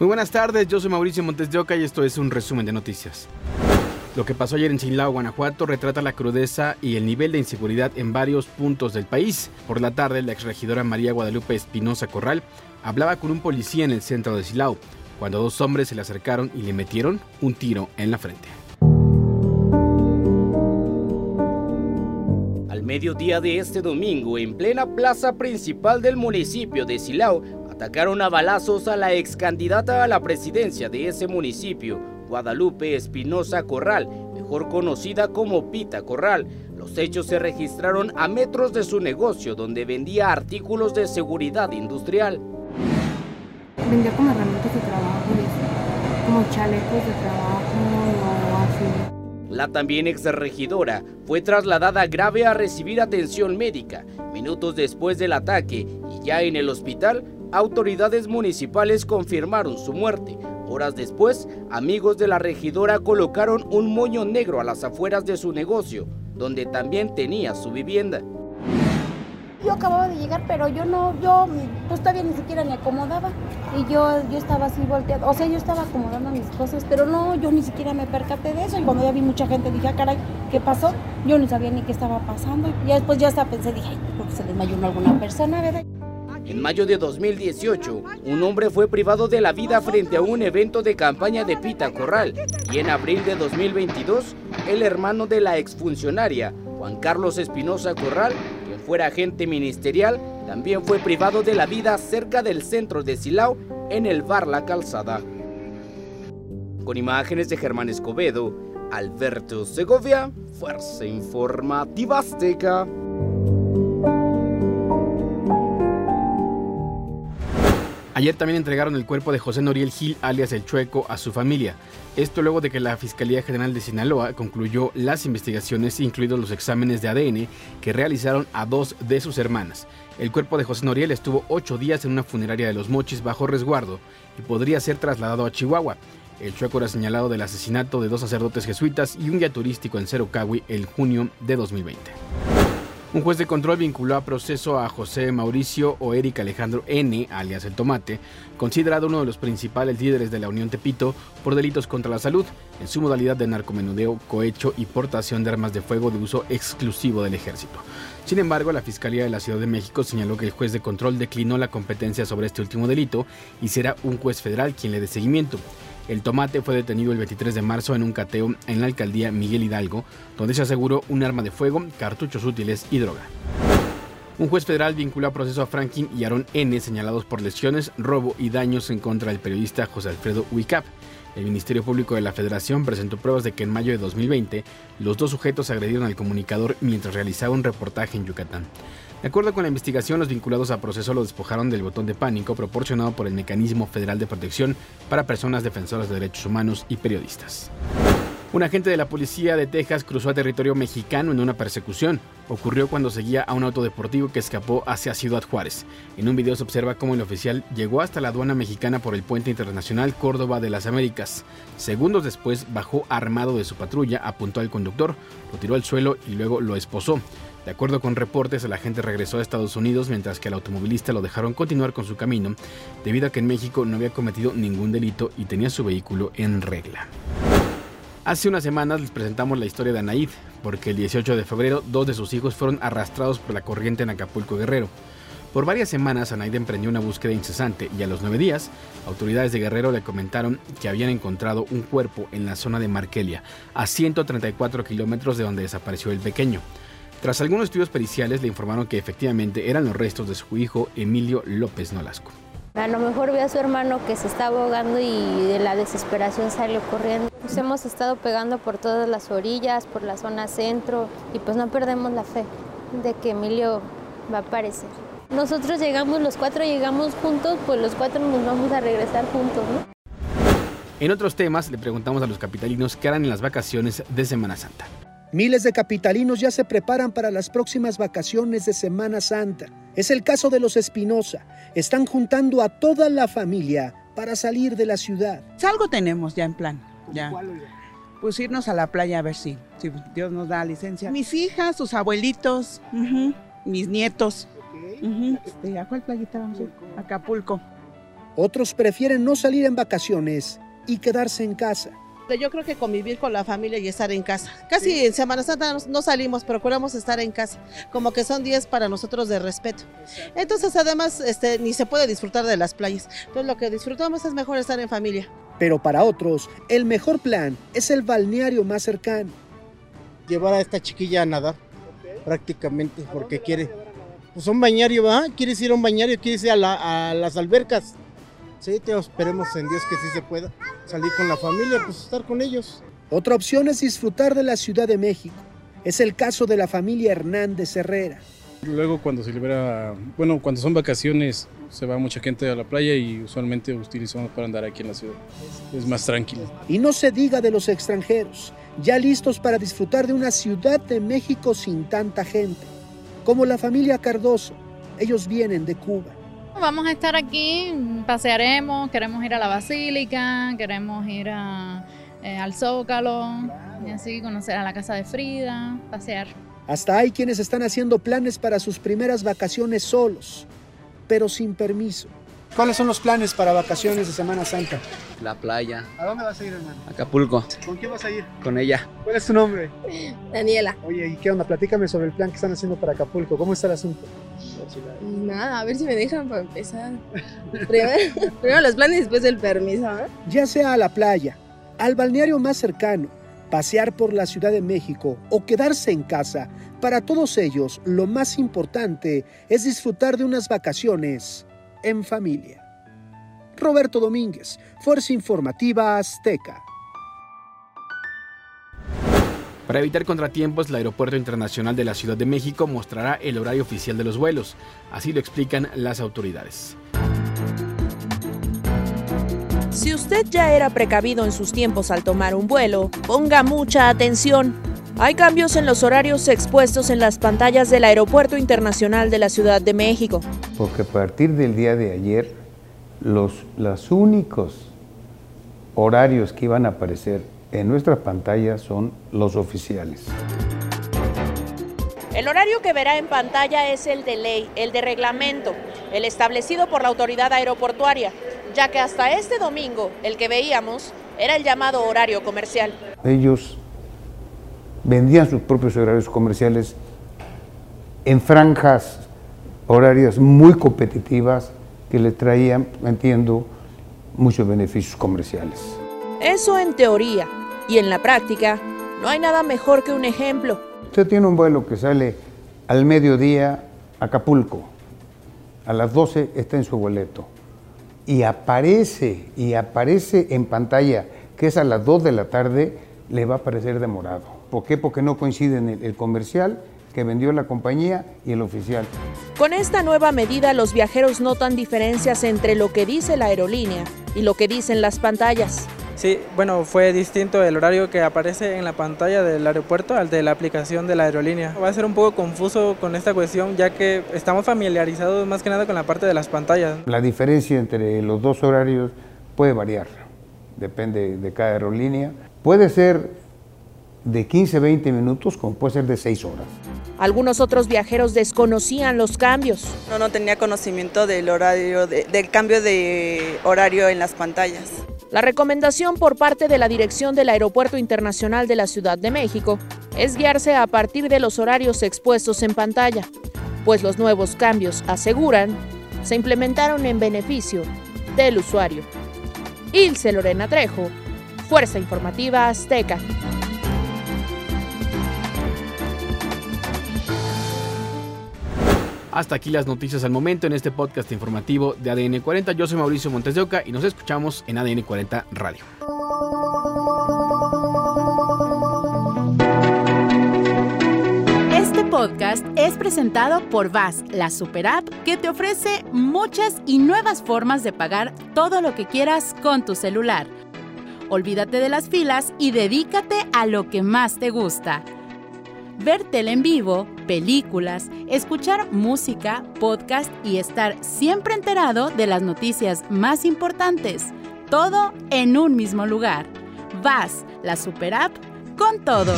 Muy buenas tardes, yo soy Mauricio Montes de Oca y esto es un resumen de noticias. Lo que pasó ayer en Silao, Guanajuato, retrata la crudeza y el nivel de inseguridad en varios puntos del país. Por la tarde, la exregidora María Guadalupe Espinosa Corral hablaba con un policía en el centro de Silao, cuando dos hombres se le acercaron y le metieron un tiro en la frente. Al mediodía de este domingo, en plena plaza principal del municipio de Silao, atacaron a balazos a la ex candidata a la presidencia de ese municipio, Guadalupe Espinosa Corral, mejor conocida como Pita Corral. Los hechos se registraron a metros de su negocio donde vendía artículos de seguridad industrial. Vendía como herramientas de trabajo, como chalecos de trabajo o así. La también ex regidora fue trasladada grave a recibir atención médica. Minutos después del ataque y ya en el hospital, autoridades municipales confirmaron su muerte. Horas después, amigos de la regidora colocaron un moño negro a las afueras de su negocio, donde también tenía su vivienda. Yo acababa de llegar, pero yo no, yo pues todavía ni siquiera me acomodaba. Y yo, yo estaba así volteado, o sea, yo estaba acomodando mis cosas, pero no, yo ni siquiera me percaté de eso. Y cuando ya vi mucha gente, dije, ah, caray, ¿qué pasó? Yo ni sabía ni qué estaba pasando. Y después ya hasta pensé, dije, ay, creo que se desmayó alguna persona, ¿verdad? En mayo de 2018, un hombre fue privado de la vida frente a un evento de campaña de Pita Corral y en abril de 2022, el hermano de la exfuncionaria, Juan Carlos Espinosa Corral, quien fuera agente ministerial, también fue privado de la vida cerca del centro de Silao, en el bar La Calzada. Con imágenes de Germán Escobedo, Alberto Segovia, Fuerza Informativa Azteca. Ayer también entregaron el cuerpo de José Noriel Gil, alias El Chueco, a su familia. Esto luego de que la Fiscalía General de Sinaloa concluyó las investigaciones, incluidos los exámenes de ADN que realizaron a dos de sus hermanas. El cuerpo de José Noriel estuvo ocho días en una funeraria de los Mochis bajo resguardo y podría ser trasladado a Chihuahua. El Chueco era señalado del asesinato de dos sacerdotes jesuitas y un guía turístico en Cerocahui el junio de 2020. Un juez de control vinculó a proceso a José Mauricio o Eric Alejandro N., alias El Tomate, considerado uno de los principales líderes de la Unión Tepito por delitos contra la salud, en su modalidad de narcomenudeo, cohecho y portación de armas de fuego de uso exclusivo del ejército. Sin embargo, la Fiscalía de la Ciudad de México señaló que el juez de control declinó la competencia sobre este último delito y será un juez federal quien le dé seguimiento. El tomate fue detenido el 23 de marzo en un cateo en la alcaldía Miguel Hidalgo, donde se aseguró un arma de fuego, cartuchos útiles y droga. Un juez federal vinculó a proceso a Franklin y Aaron N. señalados por lesiones, robo y daños en contra del periodista José Alfredo Huicap. El Ministerio Público de la Federación presentó pruebas de que en mayo de 2020 los dos sujetos agredieron al comunicador mientras realizaba un reportaje en Yucatán. De acuerdo con la investigación, los vinculados a proceso lo despojaron del botón de pánico proporcionado por el Mecanismo Federal de Protección para Personas Defensoras de Derechos Humanos y Periodistas. Un agente de la policía de Texas cruzó a territorio mexicano en una persecución. Ocurrió cuando seguía a un auto deportivo que escapó hacia Ciudad Juárez. En un video se observa cómo el oficial llegó hasta la aduana mexicana por el puente internacional Córdoba de las Américas. Segundos después bajó armado de su patrulla, apuntó al conductor, lo tiró al suelo y luego lo esposó. De acuerdo con reportes, el agente regresó a Estados Unidos mientras que al automovilista lo dejaron continuar con su camino, debido a que en México no había cometido ningún delito y tenía su vehículo en regla. Hace unas semanas les presentamos la historia de Anaid, porque el 18 de febrero dos de sus hijos fueron arrastrados por la corriente en Acapulco Guerrero. Por varias semanas Anaid emprendió una búsqueda incesante y a los nueve días, autoridades de Guerrero le comentaron que habían encontrado un cuerpo en la zona de Markelia, a 134 kilómetros de donde desapareció el pequeño. Tras algunos estudios periciales le informaron que efectivamente eran los restos de su hijo Emilio López Nolasco. A lo mejor ve a su hermano que se está ahogando y de la desesperación salió corriendo. Pues hemos estado pegando por todas las orillas, por la zona centro y pues no perdemos la fe de que Emilio va a aparecer. Nosotros llegamos, los cuatro llegamos juntos, pues los cuatro nos vamos a regresar juntos, ¿no? En otros temas le preguntamos a los capitalinos qué harán en las vacaciones de Semana Santa. Miles de capitalinos ya se preparan para las próximas vacaciones de Semana Santa. Es el caso de los Espinosa. Están juntando a toda la familia para salir de la ciudad. Algo tenemos ya en plan. Ya. Pues irnos a la playa a ver si, si Dios nos da licencia. Mis hijas, sus abuelitos, mis nietos. Este, ¿A cuál playita vamos a ir? Acapulco. Otros prefieren no salir en vacaciones y quedarse en casa. Yo creo que convivir con la familia y estar en casa. Casi en Semana Santa no salimos, procuramos estar en casa, como que son días para nosotros de respeto. Entonces además este, ni se puede disfrutar de las playas. Entonces lo que disfrutamos es mejor estar en familia. Pero para otros, el mejor plan es el balneario más cercano. Llevar a esta chiquilla a nadar, prácticamente, porque quiere. Pues un bañario, ¿va? ¿Quieres ir a un bañario? ¿Quieres ir a, a las albercas? Sí, te esperemos en Dios que sí se pueda salir con la familia, pues estar con ellos. Otra opción es disfrutar de la Ciudad de México. Es el caso de la familia Hernández Herrera. Luego cuando se libera, bueno, cuando son vacaciones se va mucha gente a la playa y usualmente utilizamos para andar aquí en la ciudad. Es más tranquilo. Y no se diga de los extranjeros, ya listos para disfrutar de una Ciudad de México sin tanta gente, como la familia Cardoso. Ellos vienen de Cuba. Vamos a estar aquí, pasearemos, queremos ir a la basílica, queremos ir eh, al Zócalo, y así conocer a la casa de Frida, pasear. Hasta hay quienes están haciendo planes para sus primeras vacaciones solos, pero sin permiso. ¿Cuáles son los planes para vacaciones de Semana Santa? La playa. ¿A dónde vas a ir, hermano? Acapulco. ¿Con quién vas a ir? Con ella. ¿Cuál es tu nombre? Daniela. Oye, ¿y qué onda? Platícame sobre el plan que están haciendo para Acapulco. ¿Cómo está el asunto? Nada, a ver si me dejan para empezar. Primero, los planes y después el permiso. ¿eh? Ya sea a la playa, al balneario más cercano, pasear por la Ciudad de México o quedarse en casa, para todos ellos lo más importante es disfrutar de unas vacaciones en familia. Roberto Domínguez, Fuerza Informativa Azteca. Para evitar contratiempos, el Aeropuerto Internacional de la Ciudad de México mostrará el horario oficial de los vuelos. Así lo explican las autoridades. Si usted ya era precavido en sus tiempos al tomar un vuelo, ponga mucha atención. Hay cambios en los horarios expuestos en las pantallas del Aeropuerto Internacional de la Ciudad de México. Porque a partir del día de ayer, los, los únicos horarios que iban a aparecer en nuestra pantalla son los oficiales. El horario que verá en pantalla es el de ley, el de reglamento, el establecido por la autoridad aeroportuaria, ya que hasta este domingo el que veíamos era el llamado horario comercial. Ellos vendían sus propios horarios comerciales en franjas horarias muy competitivas que les traían, entiendo, muchos beneficios comerciales. Eso en teoría, y en la práctica, no hay nada mejor que un ejemplo. Usted tiene un vuelo que sale al mediodía a Acapulco, a las 12 está en su boleto, y aparece, y aparece en pantalla que es a las 2 de la tarde, le va a aparecer demorado. ¿Por qué? Porque no coinciden el comercial que vendió la compañía y el oficial. Con esta nueva medida, los viajeros notan diferencias entre lo que dice la aerolínea y lo que dicen las pantallas. Sí, bueno, fue distinto el horario que aparece en la pantalla del aeropuerto al de la aplicación de la aerolínea. Va a ser un poco confuso con esta cuestión ya que estamos familiarizados más que nada con la parte de las pantallas. La diferencia entre los dos horarios puede variar, depende de cada aerolínea. Puede ser de 15 20 minutos como puede ser de 6 horas. Algunos otros viajeros desconocían los cambios. No, no tenía conocimiento del horario, del cambio de horario en las pantallas. La recomendación por parte de la dirección del Aeropuerto Internacional de la Ciudad de México es guiarse a partir de los horarios expuestos en pantalla, pues los nuevos cambios, aseguran, se implementaron en beneficio del usuario. Ilse Lorena Trejo, Fuerza Informativa Azteca. Hasta aquí las noticias al momento en este podcast informativo de ADN 40. Yo soy Mauricio Montes de Oca y nos escuchamos en ADN 40 Radio. Este podcast es presentado por VAS, la super app que te ofrece muchas y nuevas formas de pagar todo lo que quieras con tu celular. Olvídate de las filas y dedícate a lo que más te gusta ver en vivo, películas, escuchar música, podcast y estar siempre enterado de las noticias más importantes. Todo en un mismo lugar. Vas, la super app, con todo.